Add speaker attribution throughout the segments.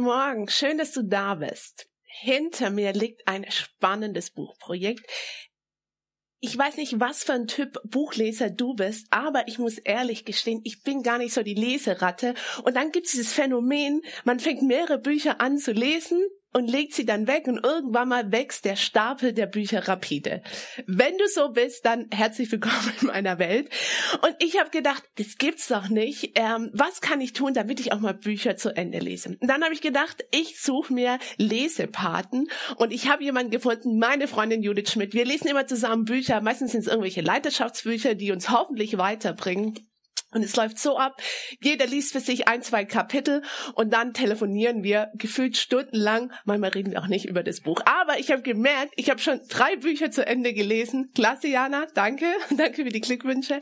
Speaker 1: Guten Morgen, schön, dass du da bist. Hinter mir liegt ein spannendes Buchprojekt. Ich weiß nicht, was für ein Typ Buchleser du bist, aber ich muss ehrlich gestehen, ich bin gar nicht so die Leseratte. Und dann gibt es dieses Phänomen, man fängt mehrere Bücher an zu lesen und legt sie dann weg und irgendwann mal wächst der Stapel der Bücher rapide. Wenn du so bist, dann herzlich willkommen in meiner Welt. Und ich habe gedacht, das gibt's doch nicht. Ähm, was kann ich tun, damit ich auch mal Bücher zu Ende lese? Und dann habe ich gedacht, ich suche mir Lesepaten und ich habe jemanden gefunden, meine Freundin Judith Schmidt. Wir lesen immer zusammen Bücher. Meistens sind es irgendwelche Leiterschaftsbücher, die uns hoffentlich weiterbringen. Und es läuft so ab, jeder liest für sich ein, zwei Kapitel und dann telefonieren wir gefühlt stundenlang. Manchmal reden wir auch nicht über das Buch. Aber ich habe gemerkt, ich habe schon drei Bücher zu Ende gelesen. Klasse, Jana, danke. Danke für die Glückwünsche.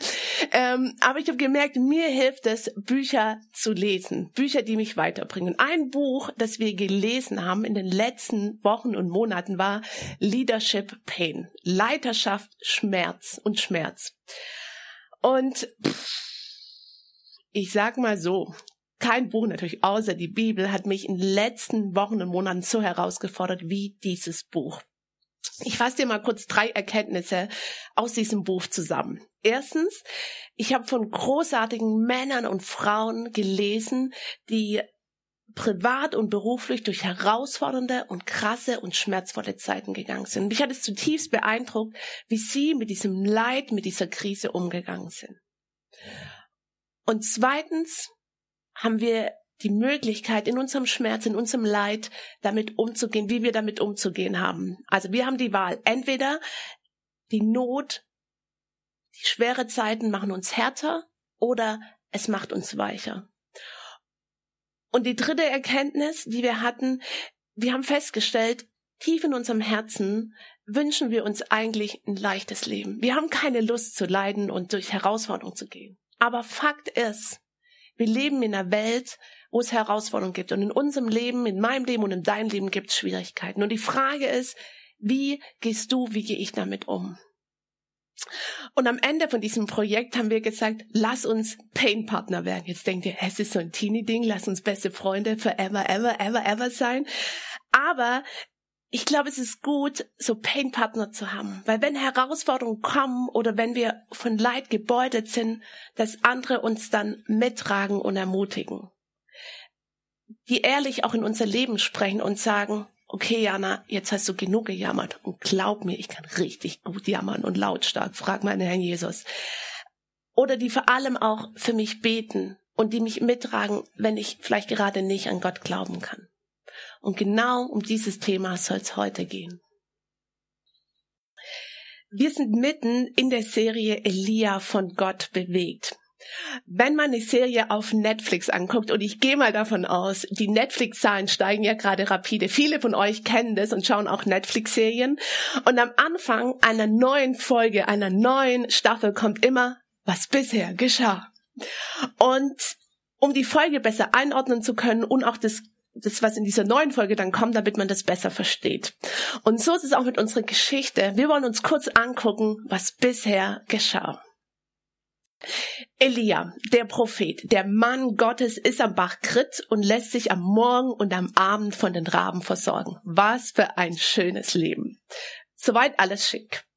Speaker 1: Ähm, aber ich habe gemerkt, mir hilft es, Bücher zu lesen. Bücher, die mich weiterbringen. Ein Buch, das wir gelesen haben in den letzten Wochen und Monaten war Leadership Pain. Leiterschaft, Schmerz und Schmerz. Und pff, ich sag mal so, kein Buch natürlich außer die Bibel hat mich in den letzten Wochen und Monaten so herausgefordert wie dieses Buch. Ich fasse dir mal kurz drei Erkenntnisse aus diesem Buch zusammen. Erstens, ich habe von großartigen Männern und Frauen gelesen, die privat und beruflich durch herausfordernde und krasse und schmerzvolle Zeiten gegangen sind. Mich hat es zutiefst beeindruckt, wie sie mit diesem Leid, mit dieser Krise umgegangen sind. Und zweitens haben wir die Möglichkeit, in unserem Schmerz, in unserem Leid damit umzugehen, wie wir damit umzugehen haben. Also wir haben die Wahl. Entweder die Not, die schwere Zeiten machen uns härter oder es macht uns weicher. Und die dritte Erkenntnis, die wir hatten, wir haben festgestellt, tief in unserem Herzen wünschen wir uns eigentlich ein leichtes Leben. Wir haben keine Lust zu leiden und durch Herausforderungen zu gehen. Aber Fakt ist, wir leben in einer Welt, wo es Herausforderungen gibt. Und in unserem Leben, in meinem Leben und in deinem Leben gibt es Schwierigkeiten. Und die Frage ist, wie gehst du, wie gehe ich damit um? Und am Ende von diesem Projekt haben wir gesagt, lass uns Pain-Partner werden. Jetzt denkt ihr, es ist so ein Teenie-Ding, lass uns beste Freunde forever, ever, ever, ever sein. Aber ich glaube, es ist gut, so Pain-Partner zu haben. Weil wenn Herausforderungen kommen oder wenn wir von Leid gebeutelt sind, dass andere uns dann mittragen und ermutigen. Die ehrlich auch in unser Leben sprechen und sagen, okay, Jana, jetzt hast du genug gejammert. Und glaub mir, ich kann richtig gut jammern und lautstark. Frag meinen Herrn Jesus. Oder die vor allem auch für mich beten und die mich mittragen, wenn ich vielleicht gerade nicht an Gott glauben kann. Und genau um dieses Thema soll es heute gehen. Wir sind mitten in der Serie Elia von Gott bewegt. Wenn man eine Serie auf Netflix anguckt, und ich gehe mal davon aus, die Netflix-Zahlen steigen ja gerade rapide. Viele von euch kennen das und schauen auch Netflix-Serien. Und am Anfang einer neuen Folge, einer neuen Staffel kommt immer, was bisher geschah. Und um die Folge besser einordnen zu können und auch das das, was in dieser neuen Folge dann kommt, damit man das besser versteht. Und so ist es auch mit unserer Geschichte. Wir wollen uns kurz angucken, was bisher geschah. Elia, der Prophet, der Mann Gottes, ist am Bach Krit und lässt sich am Morgen und am Abend von den Raben versorgen. Was für ein schönes Leben. Soweit alles schick.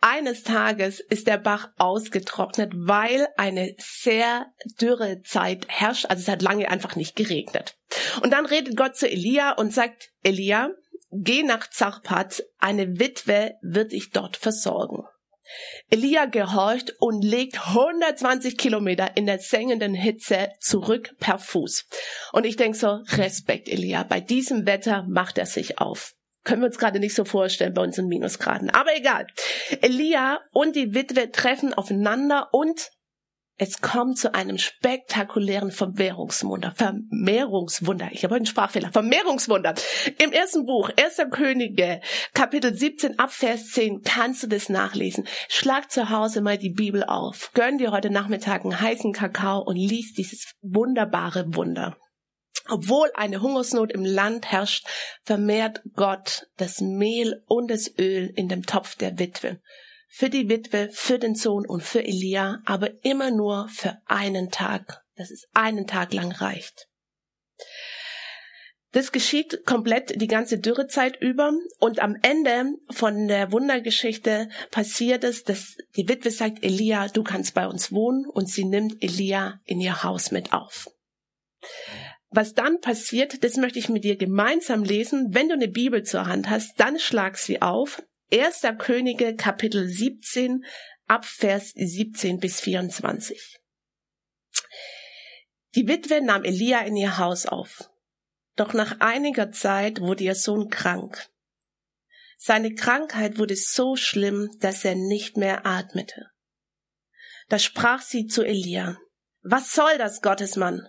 Speaker 1: Eines Tages ist der Bach ausgetrocknet, weil eine sehr dürre Zeit herrscht. Also es hat lange einfach nicht geregnet. Und dann redet Gott zu Elia und sagt, Elia, geh nach Zarpat, eine Witwe wird dich dort versorgen. Elia gehorcht und legt 120 Kilometer in der sengenden Hitze zurück per Fuß. Und ich denke so, Respekt, Elia, bei diesem Wetter macht er sich auf. Können wir uns gerade nicht so vorstellen bei uns in Minusgraden. Aber egal. Elia und die Witwe treffen aufeinander und Es kommt zu einem spektakulären Vermehrungswunder. Vermehrungswunder. Ich habe einen Sprachfehler. Vermehrungswunder. Im ersten Buch, Erster Könige, Kapitel 17 ab Vers 10, kannst du das nachlesen. Schlag zu Hause mal die Bibel auf. Gönn dir heute Nachmittag einen heißen Kakao und lies dieses wunderbare Wunder. Obwohl eine Hungersnot im Land herrscht, vermehrt Gott das Mehl und das Öl in dem Topf der Witwe für die Witwe, für den Sohn und für Elia, aber immer nur für einen Tag, dass es einen Tag lang reicht. Das geschieht komplett die ganze Dürrezeit über und am Ende von der Wundergeschichte passiert es, dass die Witwe sagt, Elia, du kannst bei uns wohnen und sie nimmt Elia in ihr Haus mit auf. Was dann passiert, das möchte ich mit dir gemeinsam lesen. Wenn du eine Bibel zur Hand hast, dann schlag sie auf. Erster Könige Kapitel 17 ab Vers 17 bis 24. Die Witwe nahm Elia in ihr Haus auf. Doch nach einiger Zeit wurde ihr Sohn krank. Seine Krankheit wurde so schlimm, dass er nicht mehr atmete. Da sprach sie zu Elia, was soll das, Gottesmann?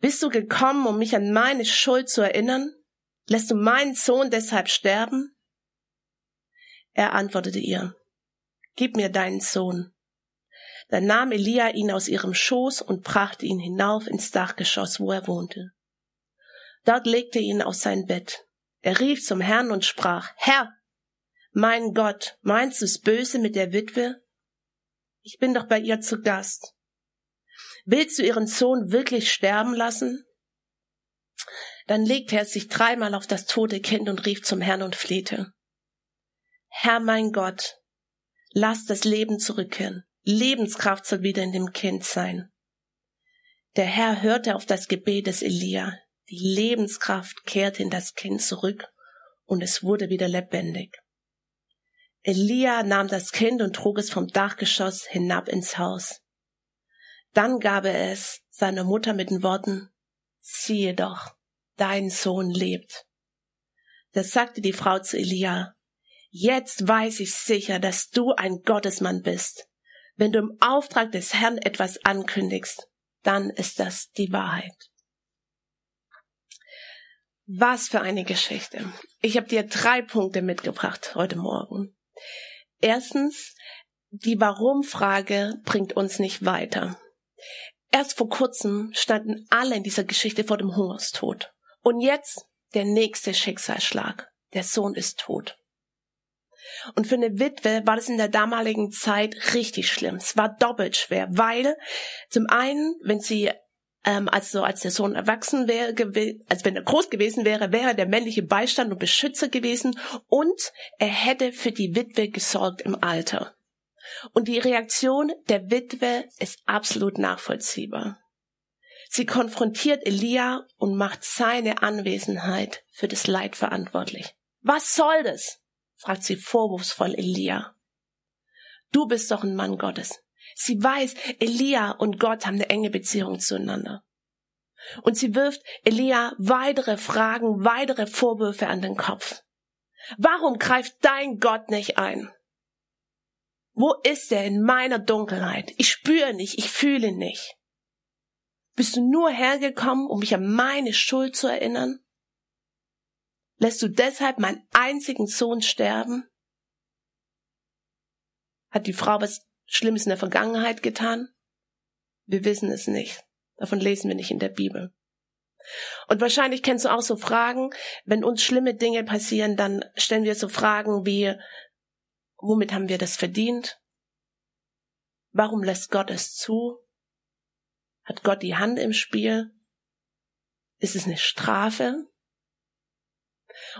Speaker 1: Bist du gekommen, um mich an meine Schuld zu erinnern? Lässt du meinen Sohn deshalb sterben? Er antwortete ihr, Gib mir deinen Sohn. Dann nahm Elia ihn aus ihrem Schoß und brachte ihn hinauf ins Dachgeschoss, wo er wohnte. Dort legte er ihn auf sein Bett. Er rief zum Herrn und sprach, Herr, mein Gott, meinst du's böse mit der Witwe? Ich bin doch bei ihr zu Gast. Willst du ihren Sohn wirklich sterben lassen? Dann legte er sich dreimal auf das tote Kind und rief zum Herrn und flehte. Herr mein Gott, lass das Leben zurückkehren. Lebenskraft soll wieder in dem Kind sein. Der Herr hörte auf das Gebet des Elia. Die Lebenskraft kehrte in das Kind zurück und es wurde wieder lebendig. Elia nahm das Kind und trug es vom Dachgeschoss hinab ins Haus. Dann gab er es seiner Mutter mit den Worten, siehe doch, dein Sohn lebt. Da sagte die Frau zu Elia, Jetzt weiß ich sicher, dass du ein Gottesmann bist. Wenn du im Auftrag des Herrn etwas ankündigst, dann ist das die Wahrheit. Was für eine Geschichte. Ich habe dir drei Punkte mitgebracht heute Morgen. Erstens, die Warum-Frage bringt uns nicht weiter. Erst vor kurzem standen alle in dieser Geschichte vor dem Hungerstod. Und jetzt der nächste Schicksalsschlag. Der Sohn ist tot. Und für eine Witwe war das in der damaligen Zeit richtig schlimm. Es war doppelt schwer, weil zum einen, wenn sie ähm, also als der Sohn erwachsen wäre, als wenn er groß gewesen wäre, wäre er der männliche Beistand und Beschützer gewesen und er hätte für die Witwe gesorgt im Alter. Und die Reaktion der Witwe ist absolut nachvollziehbar. Sie konfrontiert Elia und macht seine Anwesenheit für das Leid verantwortlich. Was soll das? fragt sie vorwurfsvoll Elia. Du bist doch ein Mann Gottes. Sie weiß, Elia und Gott haben eine enge Beziehung zueinander. Und sie wirft Elia weitere Fragen, weitere Vorwürfe an den Kopf. Warum greift dein Gott nicht ein? Wo ist er in meiner Dunkelheit? Ich spüre nicht, ich fühle nicht. Bist du nur hergekommen, um mich an meine Schuld zu erinnern? Lässt du deshalb meinen einzigen Sohn sterben? Hat die Frau was Schlimmes in der Vergangenheit getan? Wir wissen es nicht. Davon lesen wir nicht in der Bibel. Und wahrscheinlich kennst du auch so Fragen, wenn uns schlimme Dinge passieren, dann stellen wir so Fragen wie, womit haben wir das verdient? Warum lässt Gott es zu? Hat Gott die Hand im Spiel? Ist es eine Strafe?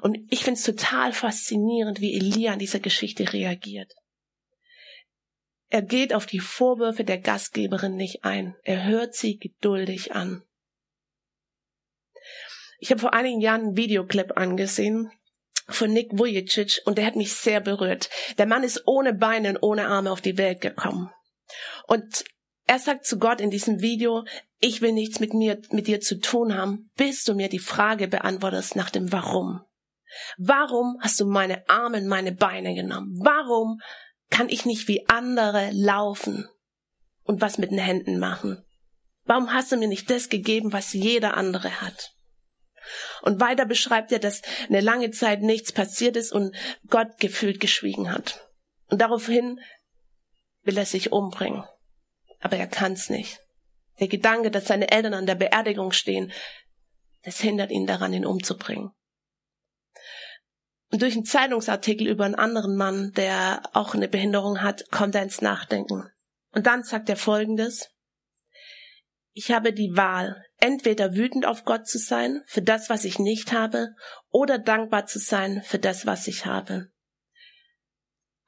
Speaker 1: Und ich finde es total faszinierend, wie Elia an dieser Geschichte reagiert. Er geht auf die Vorwürfe der Gastgeberin nicht ein. Er hört sie geduldig an. Ich habe vor einigen Jahren einen Videoclip angesehen von Nick Vujicic und der hat mich sehr berührt. Der Mann ist ohne Beine und ohne Arme auf die Welt gekommen. Und er sagt zu Gott in diesem Video, ich will nichts mit mir, mit dir zu tun haben, bis du mir die Frage beantwortest nach dem Warum. Warum hast du meine Arme und meine Beine genommen? Warum kann ich nicht wie andere laufen? und was mit den Händen machen? Warum hast du mir nicht das gegeben, was jeder andere hat? Und weiter beschreibt er, dass eine lange Zeit nichts passiert ist und Gott gefühlt geschwiegen hat. Und daraufhin will er sich umbringen. Aber er kann's nicht. Der Gedanke, dass seine Eltern an der Beerdigung stehen, das hindert ihn daran, ihn umzubringen. Und durch einen Zeitungsartikel über einen anderen Mann, der auch eine Behinderung hat, kommt er ins Nachdenken. Und dann sagt er Folgendes. Ich habe die Wahl, entweder wütend auf Gott zu sein für das, was ich nicht habe, oder dankbar zu sein für das, was ich habe.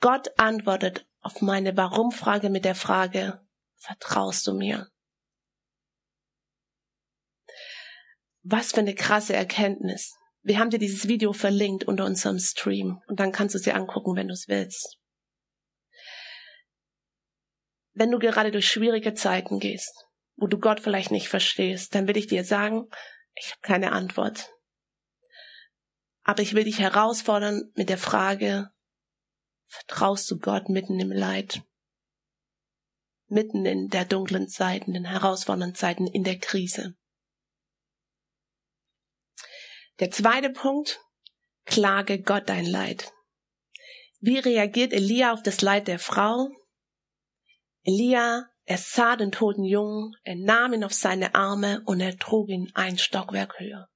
Speaker 1: Gott antwortet auf meine Warum-Frage mit der Frage, vertraust du mir? Was für eine krasse Erkenntnis. Wir haben dir dieses Video verlinkt unter unserem Stream und dann kannst du es dir angucken, wenn du es willst. Wenn du gerade durch schwierige Zeiten gehst, wo du Gott vielleicht nicht verstehst, dann will ich dir sagen, ich habe keine Antwort. Aber ich will dich herausfordern mit der Frage, vertraust du Gott mitten im Leid? Mitten in der dunklen Zeiten, den herausfordernden Zeiten, in der Krise. Der zweite Punkt, klage Gott dein Leid. Wie reagiert Elia auf das Leid der Frau? Elia, er sah den toten Jungen, er nahm ihn auf seine Arme und er trug ihn ein Stockwerk höher.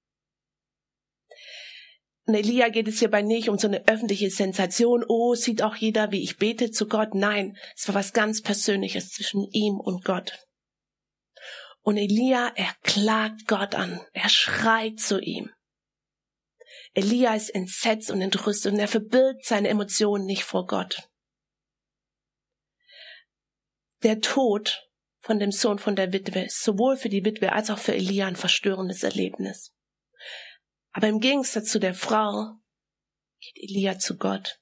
Speaker 1: Und Elia geht es hierbei nicht um so eine öffentliche Sensation, oh, sieht auch jeder, wie ich bete zu Gott. Nein, es war was ganz Persönliches zwischen ihm und Gott. Und Elia, er klagt Gott an, er schreit zu ihm. Elia ist entsetzt und entrüstet und er verbirgt seine Emotionen nicht vor Gott. Der Tod von dem Sohn von der Witwe ist sowohl für die Witwe als auch für Elia ein verstörendes Erlebnis. Aber im Gegensatz zu der Frau geht Elia zu Gott.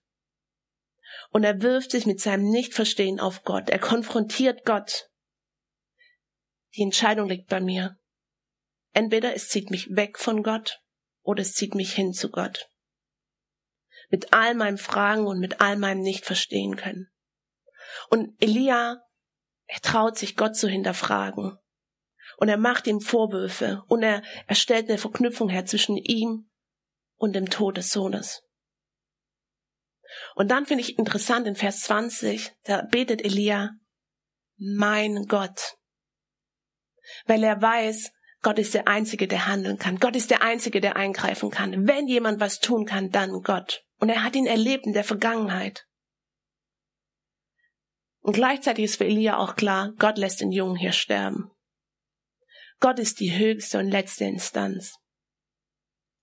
Speaker 1: Und er wirft sich mit seinem Nichtverstehen auf Gott. Er konfrontiert Gott. Die Entscheidung liegt bei mir. Entweder es zieht mich weg von Gott oder es zieht mich hin zu Gott. Mit all meinen Fragen und mit all meinem Nicht-Verstehen können. Und Elia, er traut sich Gott zu hinterfragen. Und er macht ihm Vorwürfe und er, er stellt eine Verknüpfung her zwischen ihm und dem Tod des Sohnes. Und dann finde ich interessant in Vers 20, da betet Elia, mein Gott. Weil er weiß, Gott ist der Einzige, der handeln kann. Gott ist der Einzige, der eingreifen kann. Wenn jemand was tun kann, dann Gott. Und er hat ihn erlebt in der Vergangenheit. Und gleichzeitig ist für Elia auch klar, Gott lässt den Jungen hier sterben. Gott ist die höchste und letzte Instanz.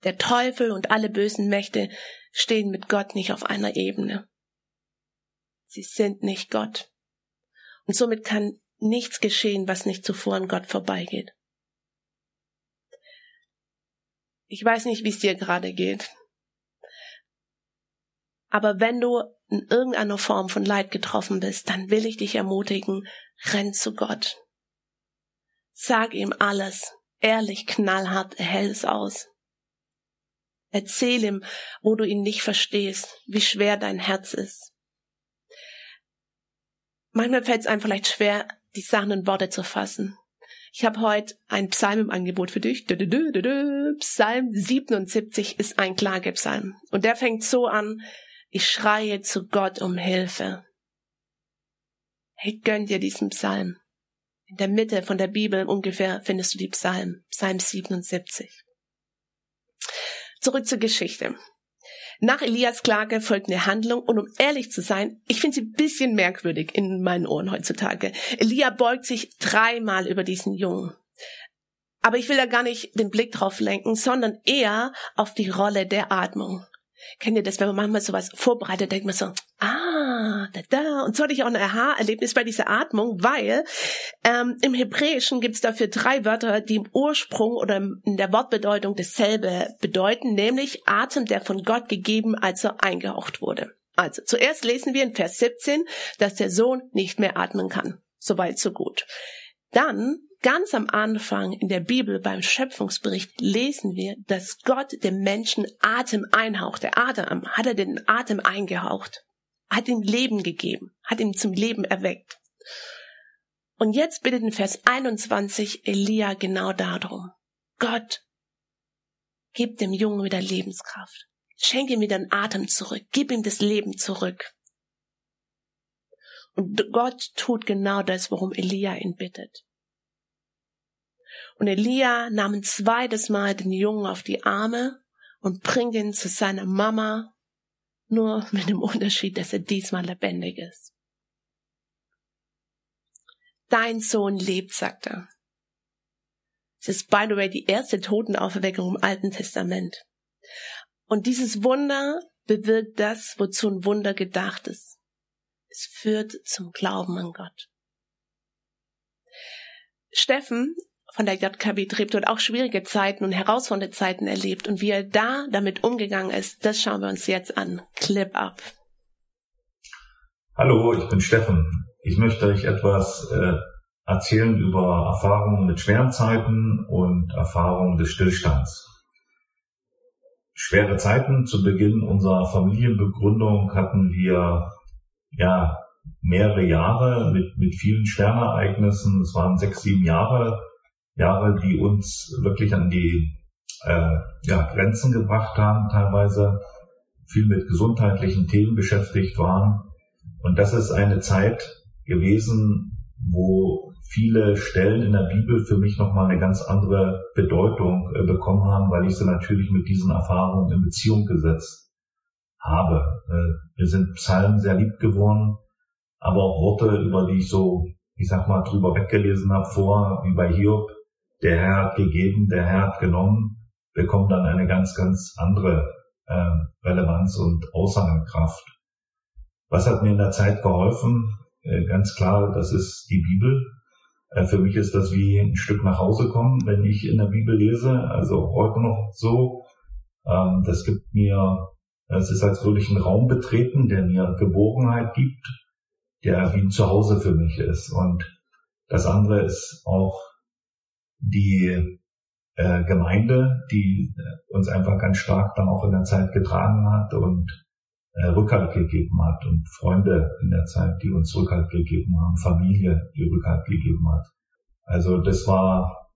Speaker 1: Der Teufel und alle bösen Mächte stehen mit Gott nicht auf einer Ebene. Sie sind nicht Gott. Und somit kann nichts geschehen, was nicht zuvor an Gott vorbeigeht. Ich weiß nicht, wie es dir gerade geht. Aber wenn du in irgendeiner Form von Leid getroffen bist, dann will ich dich ermutigen, renn zu Gott. Sag ihm alles, ehrlich, knallhart, er hält es aus. Erzähl ihm, wo du ihn nicht verstehst, wie schwer dein Herz ist. Manchmal fällt es einem vielleicht schwer, die Sachen in Worte zu fassen. Ich habe heute ein Psalm im Angebot für dich. Psalm 77 ist ein Klagepsalm. Und der fängt so an, ich schreie zu Gott um Hilfe. Hey, gönn dir diesen Psalm. In der Mitte von der Bibel ungefähr findest du die Psalm, Psalm 77. Zurück zur Geschichte. Nach Elias Klage folgt eine Handlung und um ehrlich zu sein, ich finde sie ein bisschen merkwürdig in meinen Ohren heutzutage. Elia beugt sich dreimal über diesen Jungen. Aber ich will da gar nicht den Blick drauf lenken, sondern eher auf die Rolle der Atmung. Kennt ihr das, wenn man manchmal sowas vorbereitet, denkt man so, ah, da, da. Und so hatte ich auch ein Aha-Erlebnis bei dieser Atmung, weil ähm, im Hebräischen gibt es dafür drei Wörter, die im Ursprung oder in der Wortbedeutung dasselbe bedeuten, nämlich Atem, der von Gott gegeben, als er eingehaucht wurde. Also, zuerst lesen wir in Vers 17, dass der Sohn nicht mehr atmen kann. Soweit, so gut. Dann Ganz am Anfang in der Bibel beim Schöpfungsbericht lesen wir, dass Gott dem Menschen Atem einhaucht. Der Adam hat er den Atem eingehaucht, hat ihm Leben gegeben, hat ihm zum Leben erweckt. Und jetzt bittet in Vers 21 Elia genau darum. Gott, gib dem Jungen wieder Lebenskraft. Schenk ihm wieder den Atem zurück. Gib ihm das Leben zurück. Und Gott tut genau das, worum Elia ihn bittet. Und Elia nahm ein zweites Mal den Jungen auf die Arme und bringt ihn zu seiner Mama, nur mit dem Unterschied, dass er diesmal lebendig ist. Dein Sohn lebt, sagt er. Es ist, by the way, die erste Totenauferweckung im Alten Testament. Und dieses Wunder bewirkt das, wozu ein Wunder gedacht ist. Es führt zum Glauben an Gott. Steffen von der JKB Treptow auch schwierige Zeiten und herausfordernde Zeiten erlebt und wie er da damit umgegangen ist, das schauen wir uns jetzt an. Clip up.
Speaker 2: Hallo, ich bin Steffen. Ich möchte euch etwas äh, erzählen über Erfahrungen mit schweren Zeiten und Erfahrungen des Stillstands. Schwere Zeiten zu Beginn unserer Familienbegründung hatten wir ja mehrere Jahre mit, mit vielen schweren Ereignissen. Es waren sechs, sieben Jahre, Jahre, die uns wirklich an die äh, ja, Grenzen gebracht haben, teilweise viel mit gesundheitlichen Themen beschäftigt waren. Und das ist eine Zeit gewesen, wo viele Stellen in der Bibel für mich nochmal eine ganz andere Bedeutung äh, bekommen haben, weil ich sie natürlich mit diesen Erfahrungen in Beziehung gesetzt habe. Äh, wir sind Psalmen sehr lieb geworden, aber auch Worte, über die ich so, ich sag mal, drüber weggelesen habe vor, wie bei Hiob, der Herr hat gegeben, der Herr hat genommen, bekommen dann eine ganz, ganz andere äh, Relevanz und Aussagekraft. Was hat mir in der Zeit geholfen? Äh, ganz klar, das ist die Bibel. Äh, für mich ist das wie ein Stück nach Hause kommen, wenn ich in der Bibel lese. Also heute noch so. Ähm, das gibt mir, es ist, als würde ich einen Raum betreten, der mir Geborgenheit gibt, der wie ein Zuhause für mich ist. Und das andere ist auch die äh, Gemeinde, die äh, uns einfach ganz stark dann auch in der Zeit getragen hat und äh, Rückhalt gegeben hat und Freunde in der Zeit, die uns Rückhalt gegeben haben, Familie, die Rückhalt gegeben hat. Also das war,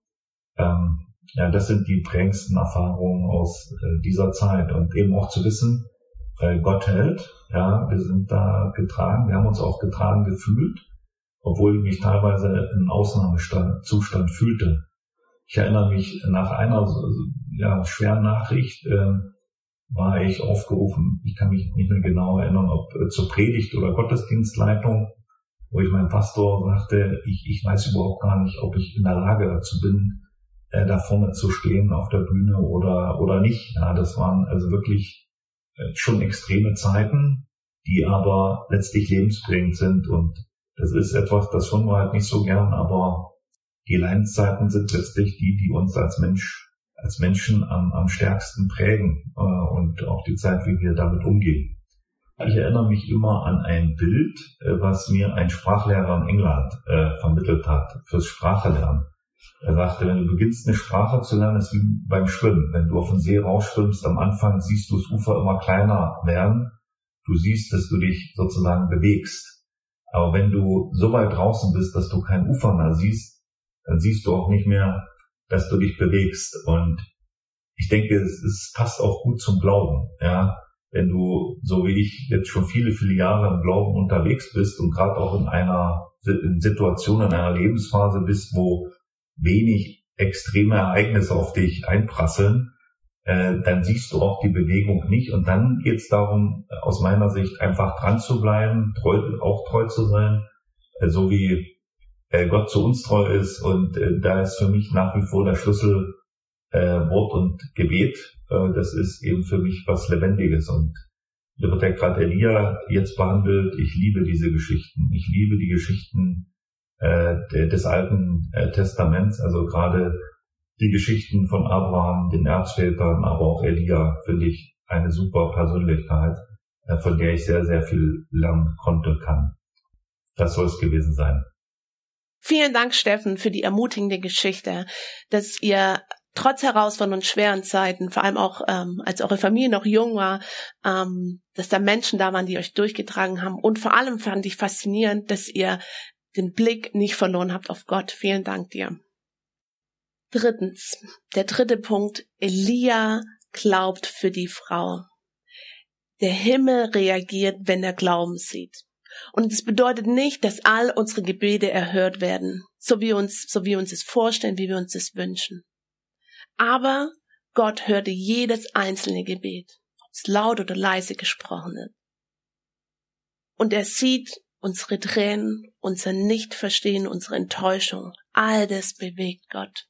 Speaker 2: ähm, ja, das sind die prägendsten Erfahrungen aus äh, dieser Zeit und eben auch zu wissen, äh, Gott hält, ja, wir sind da getragen, wir haben uns auch getragen gefühlt, obwohl ich mich teilweise in Ausnahmezustand fühlte. Ich erinnere mich nach einer ja, schweren Nachricht, äh, war ich aufgerufen, ich kann mich nicht mehr genau erinnern, ob äh, zur Predigt oder Gottesdienstleitung, wo ich meinem Pastor sagte, ich, ich weiß überhaupt gar nicht, ob ich in der Lage dazu bin, äh, da vorne zu stehen auf der Bühne oder, oder nicht. Ja, das waren also wirklich äh, schon extreme Zeiten, die aber letztlich lebensbringend sind und das ist etwas, das hören wir halt nicht so gern, aber die Leidenszeiten sind letztlich die, die uns als Mensch als Menschen am, am stärksten prägen äh, und auch die Zeit, wie wir damit umgehen. Ich erinnere mich immer an ein Bild, äh, was mir ein Sprachlehrer in England äh, vermittelt hat fürs Sprachelernen. Er sagte, wenn du beginnst eine Sprache zu lernen, ist wie beim Schwimmen. Wenn du auf den See rausschwimmst, am Anfang siehst du das Ufer immer kleiner werden. Du siehst, dass du dich sozusagen bewegst. Aber wenn du so weit draußen bist, dass du kein Ufer mehr siehst, dann siehst du auch nicht mehr dass du dich bewegst. Und ich denke, es, es passt auch gut zum Glauben. Ja, wenn du, so wie ich, jetzt schon viele, viele Jahre im Glauben unterwegs bist und gerade auch in einer Situation, in einer Lebensphase bist, wo wenig extreme Ereignisse auf dich einprasseln, äh, dann siehst du auch die Bewegung nicht. Und dann geht es darum, aus meiner Sicht einfach dran zu bleiben, treu, auch treu zu sein, äh, so wie äh, Gott zu uns treu ist. Und äh, da ist für mich nach wie vor der Schlüssel äh, Wort und Gebet. Äh, das ist eben für mich was Lebendiges. Und da wird ja gerade Elia jetzt behandelt. Ich liebe diese Geschichten. Ich liebe die Geschichten äh, des Alten äh, Testaments, also gerade die Geschichten von Abraham, den Erzvätern, aber auch Elia, finde ich eine super Persönlichkeit, äh, von der ich sehr, sehr viel lernen konnte, kann. Das soll es gewesen sein.
Speaker 1: Vielen Dank, Steffen, für die ermutigende Geschichte, dass ihr trotz Herausforderungen und schweren Zeiten, vor allem auch ähm, als eure Familie noch jung war, ähm, dass da Menschen da waren, die euch durchgetragen haben. Und vor allem fand ich faszinierend, dass ihr den Blick nicht verloren habt auf Gott. Vielen Dank dir. Drittens, der dritte Punkt, Elia glaubt für die Frau. Der Himmel reagiert, wenn er Glauben sieht. Und es bedeutet nicht, dass all unsere Gebete erhört werden, so wie uns, so wie uns es vorstellen, wie wir uns es wünschen. Aber Gott hörte jedes einzelne Gebet, ob es laut oder leise gesprochen ist. Und er sieht unsere Tränen, unser Nichtverstehen, unsere Enttäuschung. All das bewegt Gott.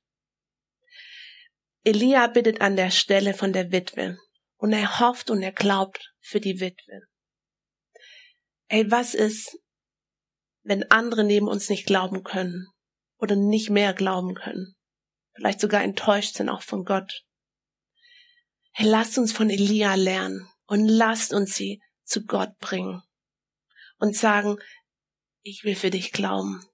Speaker 1: Elia bittet an der Stelle von der Witwe und er hofft und er glaubt für die Witwe. Ey, was ist, wenn andere neben uns nicht glauben können oder nicht mehr glauben können? Vielleicht sogar enttäuscht sind auch von Gott. Hey, lasst uns von Elia lernen und lasst uns sie zu Gott bringen und sagen, ich will für dich glauben.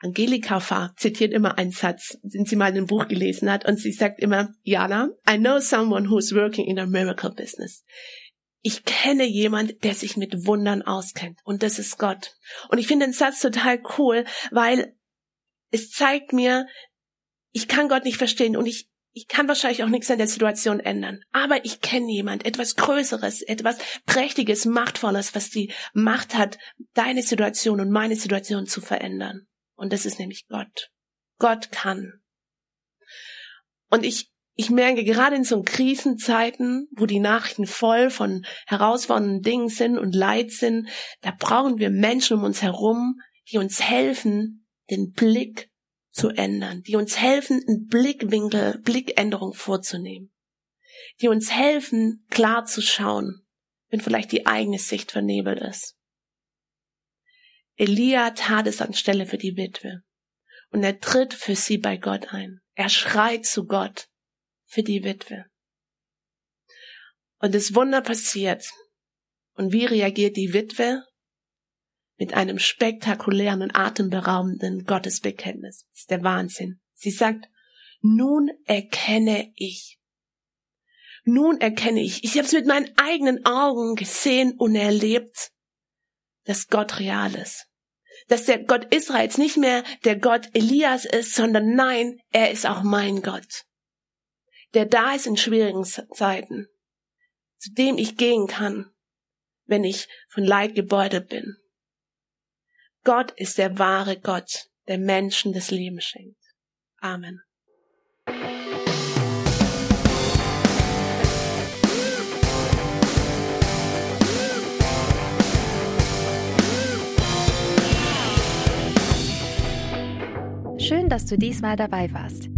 Speaker 1: Angelika Fahr zitiert immer einen Satz, den sie mal in einem Buch gelesen hat, und sie sagt immer, Jana, I know someone who's working in a miracle business ich kenne jemand, der sich mit Wundern auskennt. Und das ist Gott. Und ich finde den Satz total cool, weil es zeigt mir, ich kann Gott nicht verstehen und ich, ich kann wahrscheinlich auch nichts an der Situation ändern. Aber ich kenne jemand, etwas Größeres, etwas Prächtiges, Machtvolles, was die Macht hat, deine Situation und meine Situation zu verändern. Und das ist nämlich Gott. Gott kann. Und ich, ich merke gerade in so Krisenzeiten, wo die Nachrichten voll von herausfordernden Dingen sind und Leid sind, da brauchen wir Menschen um uns herum, die uns helfen, den Blick zu ändern, die uns helfen, einen Blickwinkel, Blickänderung vorzunehmen, die uns helfen, klar zu schauen, wenn vielleicht die eigene Sicht vernebelt ist. Elia tat es anstelle für die Witwe und er tritt für sie bei Gott ein. Er schreit zu Gott für die Witwe. Und das Wunder passiert. Und wie reagiert die Witwe? Mit einem spektakulären und atemberaubenden Gottesbekenntnis. Das ist der Wahnsinn. Sie sagt, nun erkenne ich. Nun erkenne ich. Ich habe es mit meinen eigenen Augen gesehen und erlebt, dass Gott real ist. Dass der Gott Israels nicht mehr der Gott Elias ist, sondern nein, er ist auch mein Gott der da ist in schwierigen Zeiten, zu dem ich gehen kann, wenn ich von Leid gebeutelt bin. Gott ist der wahre Gott, der Menschen das Leben schenkt. Amen.
Speaker 3: Schön, dass du diesmal dabei warst.